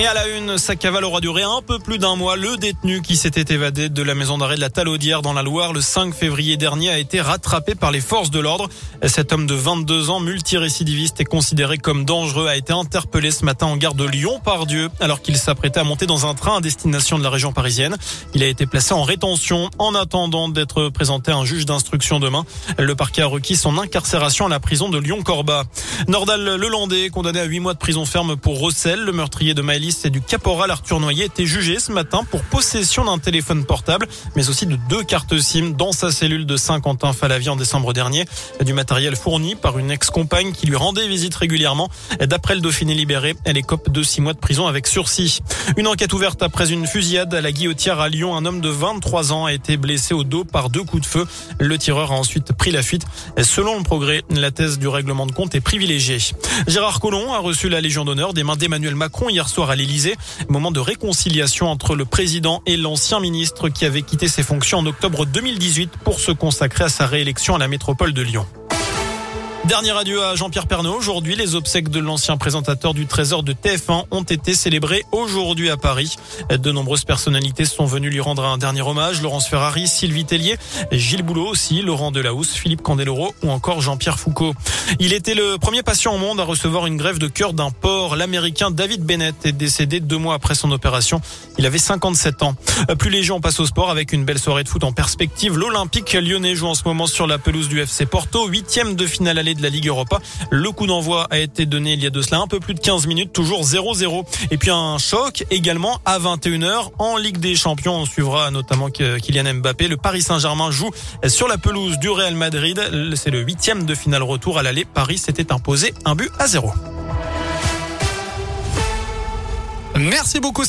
Et à la une, sa cavale aura duré un peu plus d'un mois. Le détenu qui s'était évadé de la maison d'arrêt de la Talaudière dans la Loire le 5 février dernier a été rattrapé par les forces de l'ordre. Cet homme de 22 ans, multirécidiviste et considéré comme dangereux, a été interpellé ce matin en gare de Lyon par Dieu alors qu'il s'apprêtait à monter dans un train à destination de la région parisienne. Il a été placé en rétention en attendant d'être présenté à un juge d'instruction demain. Le parquet a requis son incarcération à la prison de Lyon-Corba. Nordal Lelandais, condamné à 8 mois de prison ferme pour Rossel, le meurtrier de Maëlys et du caporal Arthur Noyer était jugé ce matin pour possession d'un téléphone portable, mais aussi de deux cartes SIM dans sa cellule de Saint-Quentin-Falavie en décembre dernier. Du matériel fourni par une ex-compagne qui lui rendait visite régulièrement. D'après le Dauphiné libéré, elle écope de six mois de prison avec sursis. Une enquête ouverte après une fusillade à la Guillotière à Lyon. Un homme de 23 ans a été blessé au dos par deux coups de feu. Le tireur a ensuite pris la fuite. Selon le progrès, la thèse du règlement de compte est privilégiée. Gérard Collomb a reçu la Légion d'honneur des mains d'Emmanuel Macron hier soir à l'Élysée. Moment de réconciliation entre le président et l'ancien ministre qui avait quitté ses fonctions en octobre 2018 pour se consacrer à sa réélection à la métropole de Lyon. Dernier adieu à Jean-Pierre Pernaud. Aujourd'hui, les obsèques de l'ancien présentateur du Trésor de TF1 ont été célébrées aujourd'hui à Paris. De nombreuses personnalités sont venues lui rendre un dernier hommage. Laurence Ferrari, Sylvie Tellier, Gilles Boulot aussi, Laurent Delahousse, Philippe Candeloro ou encore Jean-Pierre Foucault. Il était le premier patient au monde à recevoir une grève de cœur d'un porc. L'américain David Bennett est décédé deux mois après son opération. Il avait 57 ans. Plus léger, on passe au sport avec une belle soirée de foot en perspective. L'Olympique lyonnais joue en ce moment sur la pelouse du FC Porto, huitième de finale aller de la Ligue Europa. Le coup d'envoi a été donné il y a de cela un peu plus de 15 minutes, toujours 0-0. Et puis un choc également à 21h en Ligue des Champions. On suivra notamment Kylian Mbappé. Le Paris Saint-Germain joue sur la pelouse du Real Madrid. C'est le huitième de finale retour à l'aller. Paris s'était imposé un but à zéro. Merci beaucoup.